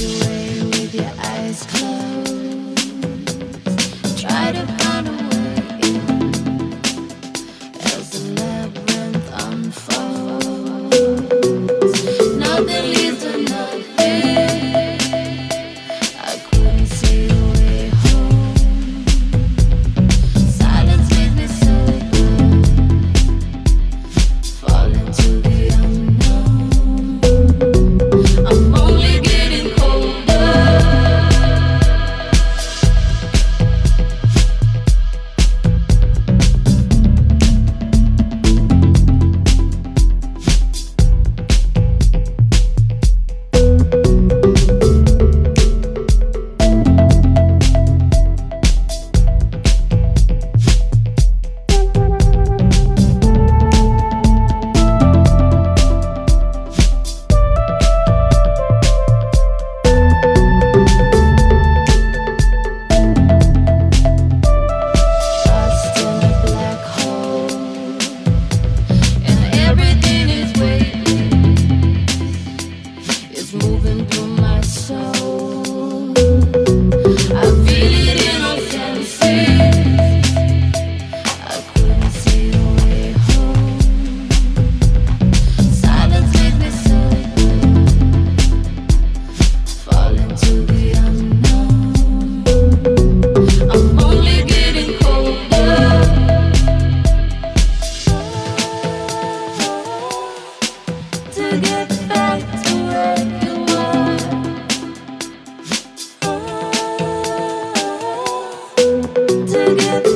your with your eyes closed. together.